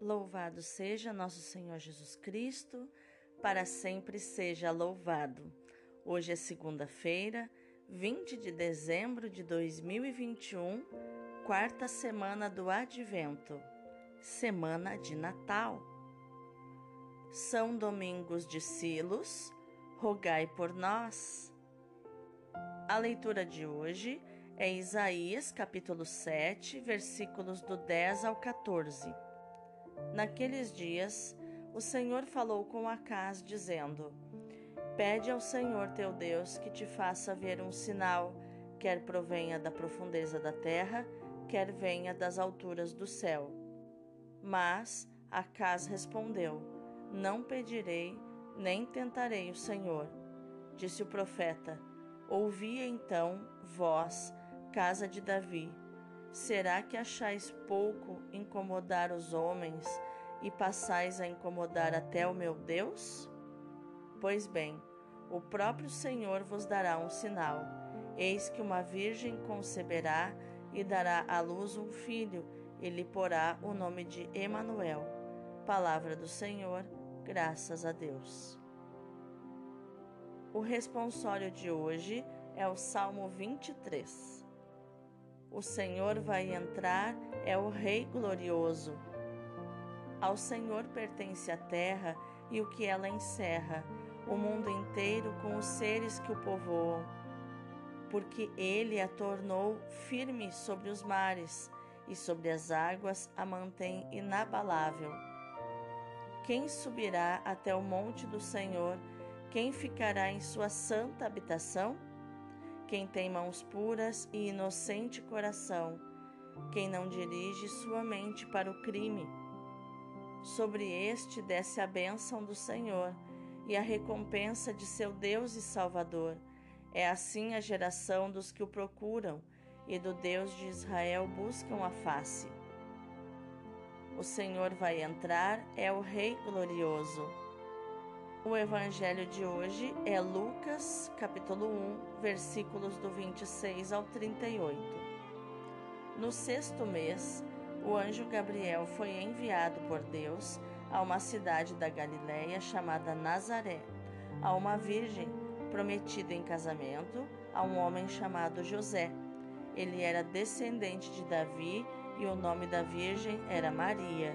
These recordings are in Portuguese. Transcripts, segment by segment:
Louvado seja nosso Senhor Jesus Cristo, para sempre seja louvado. Hoje é segunda-feira, 20 de dezembro de 2021, quarta semana do Advento, semana de Natal. São Domingos de Silos, rogai por nós. A leitura de hoje é Isaías capítulo 7, versículos do 10 ao 14. Naqueles dias, o Senhor falou com Acás, dizendo: Pede ao Senhor teu Deus que te faça ver um sinal, quer provenha da profundeza da terra, quer venha das alturas do céu. Mas Acás respondeu: Não pedirei, nem tentarei o Senhor. Disse o profeta: Ouvi então, vós, casa de Davi, Será que achais pouco incomodar os homens e passais a incomodar até o meu Deus? Pois bem, o próprio Senhor vos dará um sinal. Eis que uma virgem conceberá e dará à luz um filho, e lhe porá o nome de Emanuel. Palavra do Senhor, graças a Deus. O responsório de hoje é o Salmo 23. O Senhor vai entrar, é o Rei glorioso. Ao Senhor pertence a terra e o que ela encerra, o mundo inteiro com os seres que o povoam. Porque ele a tornou firme sobre os mares e sobre as águas a mantém inabalável. Quem subirá até o monte do Senhor? Quem ficará em sua santa habitação? Quem tem mãos puras e inocente coração, quem não dirige sua mente para o crime. Sobre este desce a bênção do Senhor e a recompensa de seu Deus e Salvador. É assim a geração dos que o procuram e do Deus de Israel buscam a face. O Senhor vai entrar, é o Rei glorioso. O evangelho de hoje é Lucas, capítulo 1, versículos do 26 ao 38. No sexto mês, o anjo Gabriel foi enviado por Deus a uma cidade da Galiléia chamada Nazaré, a uma virgem prometida em casamento a um homem chamado José. Ele era descendente de Davi e o nome da virgem era Maria.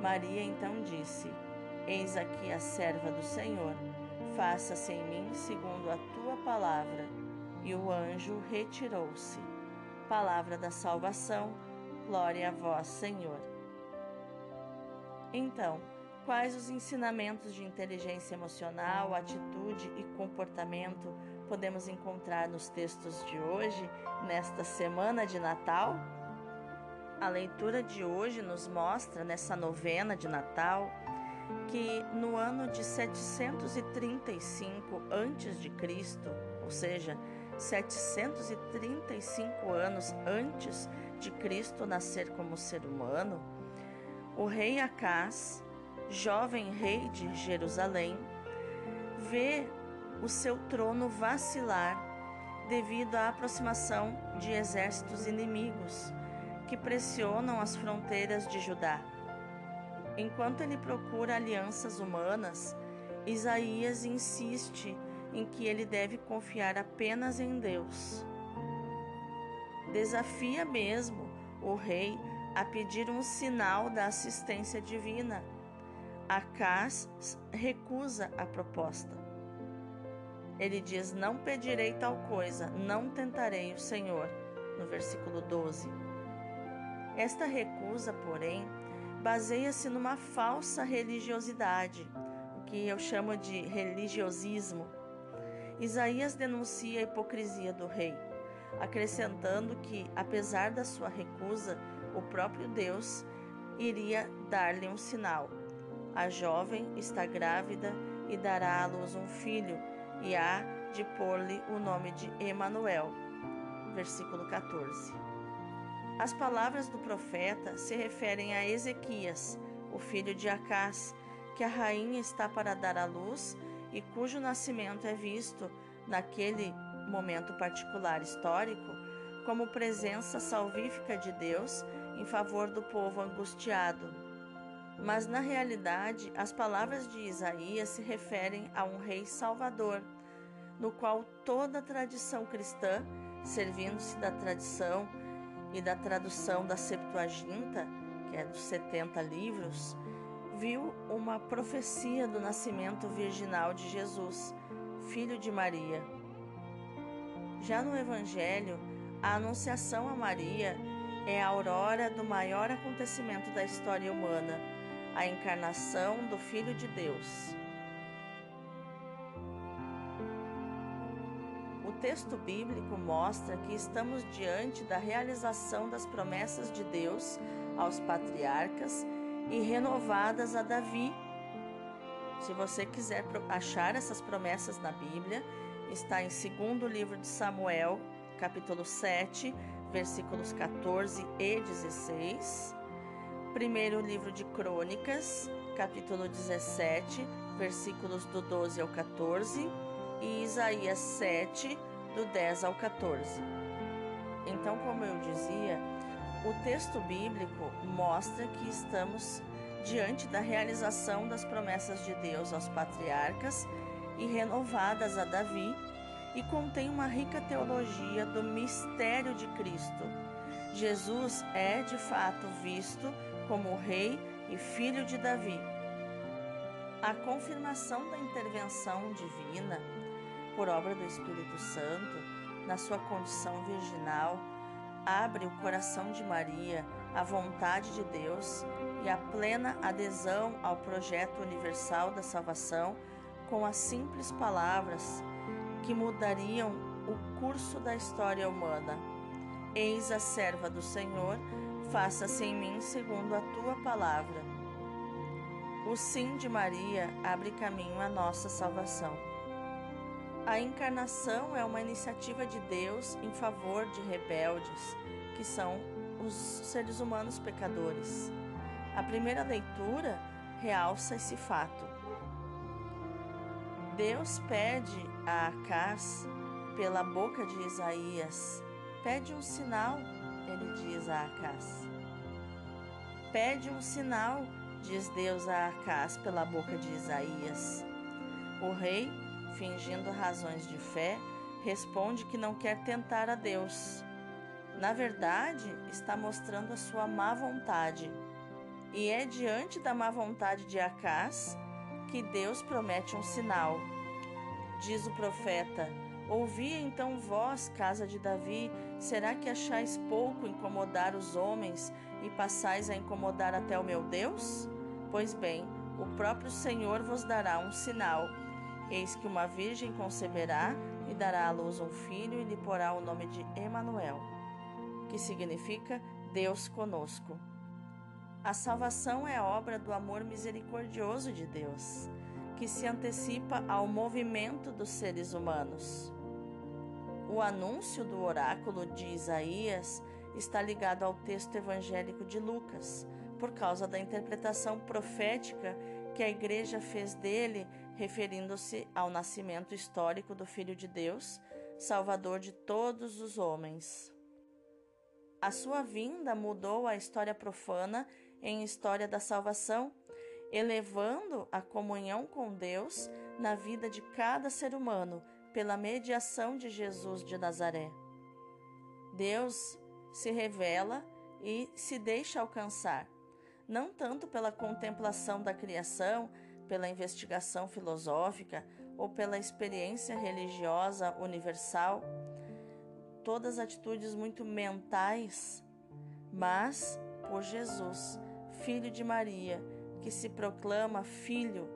Maria então disse: Eis aqui a serva do Senhor, faça-se em mim segundo a tua palavra. E o anjo retirou-se. Palavra da salvação, glória a vós, Senhor. Então, quais os ensinamentos de inteligência emocional, atitude e comportamento podemos encontrar nos textos de hoje, nesta semana de Natal? A leitura de hoje nos mostra, nessa novena de Natal, que no ano de 735 a.C., ou seja, 735 anos antes de Cristo nascer como ser humano, o rei Acás jovem rei de Jerusalém, vê o seu trono vacilar devido à aproximação de exércitos inimigos que pressionam as fronteiras de Judá. Enquanto ele procura alianças humanas, Isaías insiste em que ele deve confiar apenas em Deus. Desafia mesmo o rei a pedir um sinal da assistência divina. Acas recusa a proposta. Ele diz: Não pedirei tal coisa, não tentarei o Senhor. No versículo 12. Esta recusa, porém, baseia-se numa falsa religiosidade, o que eu chamo de religiosismo. Isaías denuncia a hipocrisia do rei, acrescentando que, apesar da sua recusa, o próprio Deus iria dar-lhe um sinal. A jovem está grávida e dará à luz um filho, e há de pôr-lhe o nome de Emanuel. Versículo 14. As palavras do profeta se referem a Ezequias, o filho de Acás, que a rainha está para dar à luz e cujo nascimento é visto, naquele momento particular histórico, como presença salvífica de Deus em favor do povo angustiado. Mas na realidade, as palavras de Isaías se referem a um rei salvador, no qual toda a tradição cristã, servindo-se da tradição e da tradução da Septuaginta, que é dos 70 livros, viu uma profecia do nascimento virginal de Jesus, filho de Maria. Já no Evangelho, a Anunciação a Maria é a aurora do maior acontecimento da história humana, a encarnação do Filho de Deus. Texto bíblico mostra que estamos diante da realização das promessas de Deus aos patriarcas e renovadas a Davi. Se você quiser achar essas promessas na Bíblia, está em segundo livro de Samuel, capítulo 7, versículos 14 e 16. Primeiro livro de Crônicas, capítulo 17, versículos do 12 ao 14. E Isaías 7, do 10 ao 14. Então, como eu dizia, o texto bíblico mostra que estamos diante da realização das promessas de Deus aos patriarcas e renovadas a Davi e contém uma rica teologia do mistério de Cristo. Jesus é, de fato, visto como rei e filho de Davi. A confirmação da intervenção divina, por obra do Espírito Santo, na sua condição virginal, abre o coração de Maria à vontade de Deus e à plena adesão ao projeto universal da salvação com as simples palavras que mudariam o curso da história humana. Eis a serva do Senhor, faça-se em mim segundo a tua palavra. O sim de Maria abre caminho à nossa salvação. A encarnação é uma iniciativa de Deus em favor de rebeldes, que são os seres humanos pecadores. A primeira leitura realça esse fato. Deus pede a Acás pela boca de Isaías: Pede um sinal, ele diz a Acás. Pede um sinal, diz Deus a Acás pela boca de Isaías. O rei, fingindo razões de fé, responde que não quer tentar a Deus. Na verdade, está mostrando a sua má vontade. E é diante da má vontade de Acás que Deus promete um sinal. Diz o profeta: Ouvi então vós, casa de Davi, será que achais pouco incomodar os homens e passais a incomodar até o meu Deus? Pois bem, o próprio Senhor vos dará um sinal. Eis que uma virgem conceberá e dará à luz um filho e lhe porá o nome de Emanuel, que significa Deus conosco. A salvação é obra do amor misericordioso de Deus, que se antecipa ao movimento dos seres humanos. O anúncio do oráculo de Isaías está ligado ao texto evangélico de Lucas, por causa da interpretação profética que a Igreja fez dele, referindo-se ao nascimento histórico do Filho de Deus, Salvador de todos os homens. A sua vinda mudou a história profana em história da salvação, elevando a comunhão com Deus na vida de cada ser humano pela mediação de Jesus de Nazaré. Deus se revela e se deixa alcançar, não tanto pela contemplação da criação, pela investigação filosófica ou pela experiência religiosa universal, todas atitudes muito mentais, mas por Jesus, filho de Maria, que se proclama filho,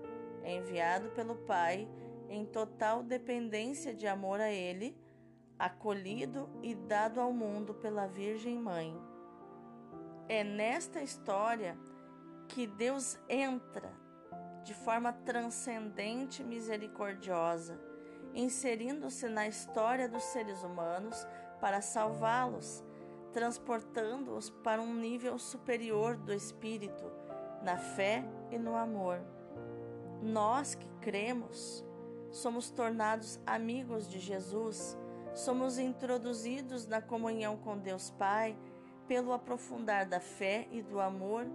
enviado pelo Pai em total dependência de amor a Ele, acolhido e dado ao mundo pela Virgem Mãe. É nesta história que Deus entra de forma transcendente e misericordiosa, inserindo-se na história dos seres humanos para salvá-los, transportando-os para um nível superior do espírito, na fé e no amor. Nós que cremos, somos tornados amigos de Jesus, somos introduzidos na comunhão com Deus Pai pelo aprofundar da fé e do amor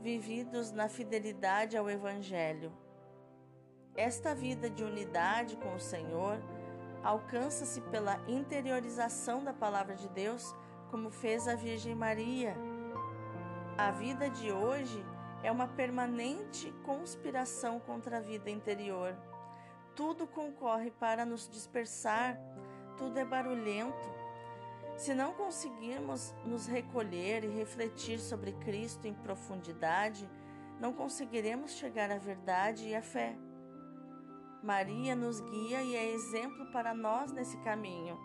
vividos na fidelidade ao Evangelho. Esta vida de unidade com o Senhor alcança-se pela interiorização da Palavra de Deus, como fez a Virgem Maria. A vida de hoje é uma permanente conspiração contra a vida interior. Tudo concorre para nos dispersar, tudo é barulhento. Se não conseguirmos nos recolher e refletir sobre Cristo em profundidade, não conseguiremos chegar à verdade e à fé. Maria nos guia e é exemplo para nós nesse caminho.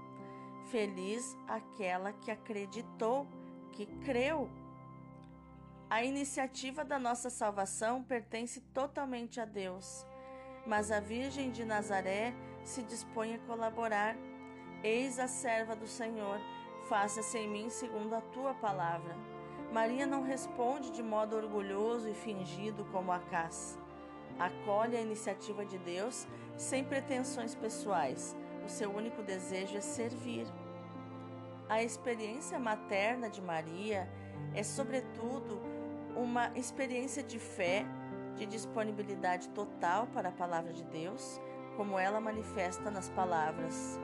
Feliz aquela que acreditou, que creu a iniciativa da nossa salvação pertence totalmente a Deus, mas a Virgem de Nazaré se dispõe a colaborar. Eis a serva do Senhor, faça-se em mim segundo a tua palavra. Maria não responde de modo orgulhoso e fingido como Acás. Acolhe a iniciativa de Deus sem pretensões pessoais. O seu único desejo é servir. A experiência materna de Maria é, sobretudo, uma experiência de fé, de disponibilidade total para a palavra de Deus, como ela manifesta nas palavras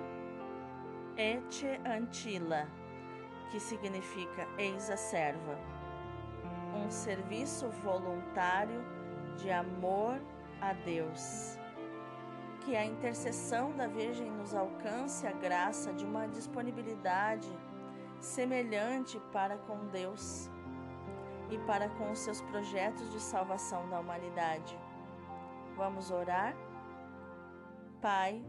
Ete Antila, que significa eis a serva. Um serviço voluntário de amor a Deus. Que a intercessão da Virgem nos alcance a graça de uma disponibilidade semelhante para com Deus e para com os seus projetos de salvação da humanidade. Vamos orar? Pai,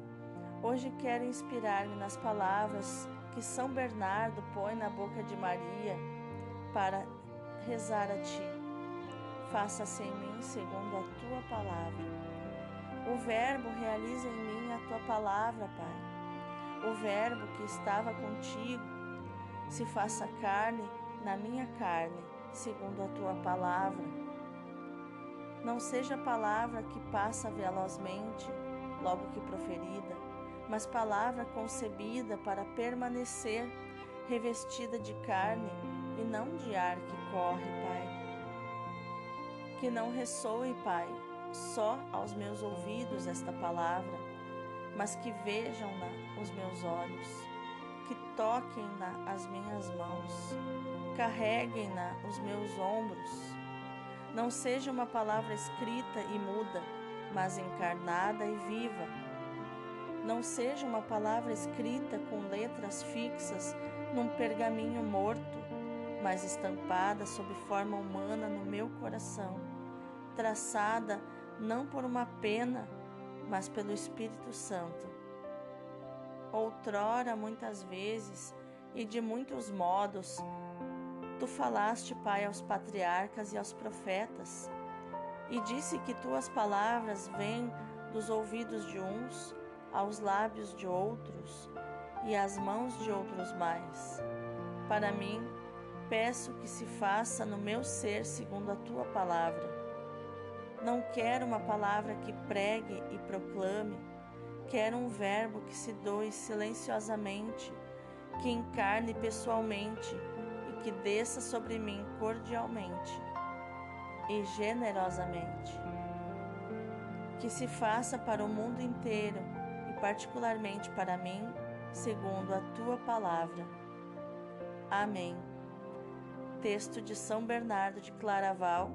hoje quero inspirar-me nas palavras que São Bernardo põe na boca de Maria para rezar a Ti. Faça-se em mim segundo a Tua palavra. O Verbo realiza em mim a Tua palavra, Pai. O Verbo que estava contigo se faça carne na minha carne segundo a tua palavra. Não seja palavra que passa velozmente, logo que proferida, mas palavra concebida para permanecer, revestida de carne e não de ar que corre, Pai. Que não ressoe, Pai, só aos meus ouvidos esta palavra, mas que vejam-na os meus olhos, que toquem-na as minhas mãos carreguem-na os meus ombros. Não seja uma palavra escrita e muda, mas encarnada e viva. Não seja uma palavra escrita com letras fixas num pergaminho morto, mas estampada sob forma humana no meu coração, traçada não por uma pena, mas pelo Espírito Santo. Outrora, muitas vezes e de muitos modos, Tu falaste, Pai, aos patriarcas e aos profetas, e disse que tuas palavras vêm dos ouvidos de uns aos lábios de outros e às mãos de outros mais. Para mim, peço que se faça no meu ser segundo a tua palavra. Não quero uma palavra que pregue e proclame, quero um verbo que se doe silenciosamente, que encarne pessoalmente e que desça sobre mim cordialmente e generosamente. Que se faça para o mundo inteiro particularmente para mim, segundo a tua palavra. Amém. Texto de São Bernardo de Claraval,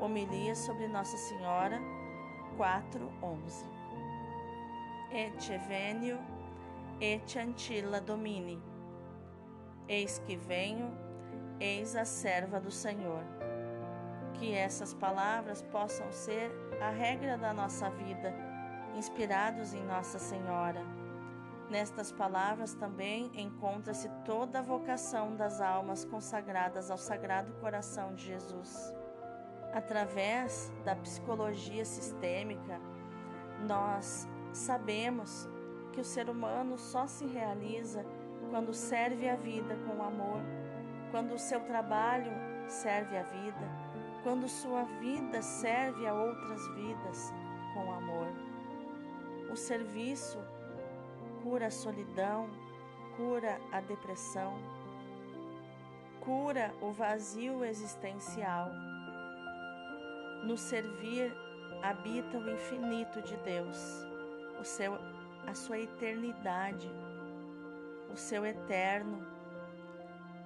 homilia sobre Nossa Senhora, 4:11. Et venio, et antilla domini. Eis que venho, eis a serva do Senhor. Que essas palavras possam ser a regra da nossa vida, inspirados em Nossa Senhora. Nestas palavras também encontra-se toda a vocação das almas consagradas ao Sagrado Coração de Jesus. Através da psicologia sistêmica, nós sabemos que o ser humano só se realiza quando serve a vida com amor, quando o seu trabalho serve a vida, quando sua vida serve a outras vidas com amor. O serviço cura a solidão, cura a depressão, cura o vazio existencial. No servir habita o infinito de Deus, o seu, a sua eternidade, o seu eterno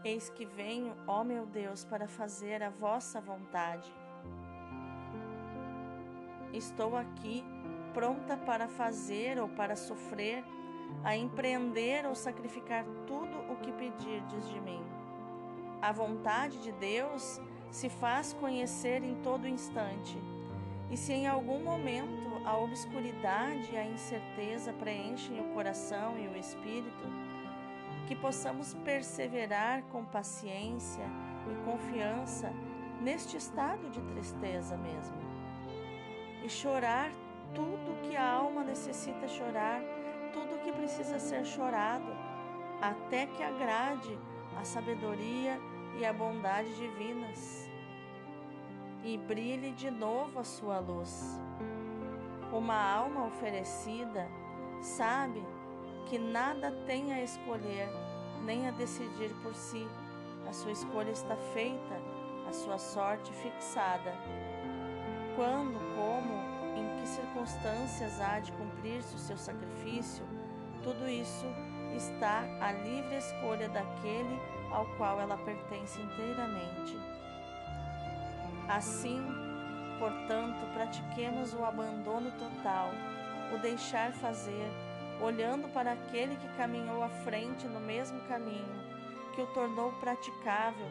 Eis que venho, ó meu Deus, para fazer a vossa vontade. Estou aqui, pronta para fazer ou para sofrer, a empreender ou sacrificar tudo o que pedirdes de mim. A vontade de Deus se faz conhecer em todo instante. E se em algum momento a obscuridade e a incerteza preenchem o coração e o espírito, que possamos perseverar com paciência e confiança neste estado de tristeza mesmo. E chorar tudo que a alma necessita chorar, tudo que precisa ser chorado, até que agrade a sabedoria e a bondade divinas e brilhe de novo a sua luz. Uma alma oferecida sabe que nada tem a escolher, nem a decidir por si. A sua escolha está feita, a sua sorte fixada. Quando, circunstâncias há de cumprir-se o seu sacrifício, tudo isso está à livre escolha daquele ao qual ela pertence inteiramente. Assim, portanto, pratiquemos o abandono total, o deixar fazer, olhando para aquele que caminhou à frente no mesmo caminho, que o tornou praticável,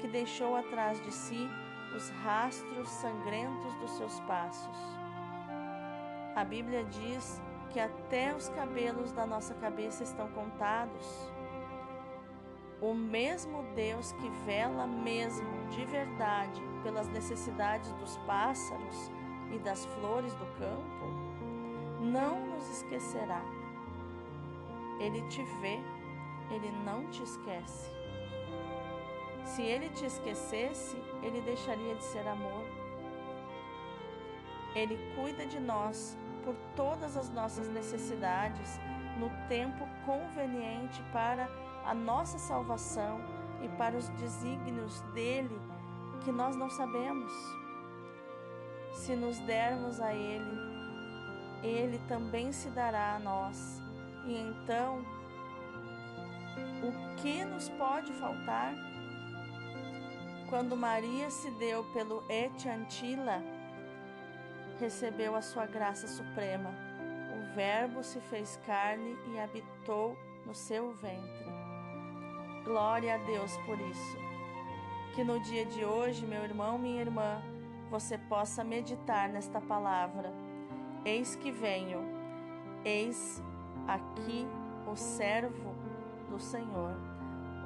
que deixou atrás de si os rastros sangrentos dos seus passos. A Bíblia diz que até os cabelos da nossa cabeça estão contados. O mesmo Deus que vela mesmo de verdade pelas necessidades dos pássaros e das flores do campo, não nos esquecerá ele te vê, ele não te esquece. Se ele te esquecesse, ele deixaria de ser amor. Ele cuida de nós por todas as nossas necessidades no tempo conveniente para a nossa salvação e para os desígnios dele que nós não sabemos. Se nos dermos a ele, ele também se dará a nós e então, o que nos pode faltar? Quando Maria se deu pelo Et Antila, recebeu a sua graça suprema. O Verbo se fez carne e habitou no seu ventre. Glória a Deus por isso. Que no dia de hoje, meu irmão, minha irmã, você possa meditar nesta palavra. Eis que venho, eis aqui o servo do Senhor,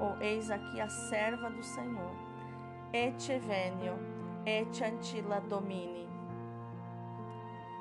ou eis aqui a serva do Senhor. Et venio, et antila domini.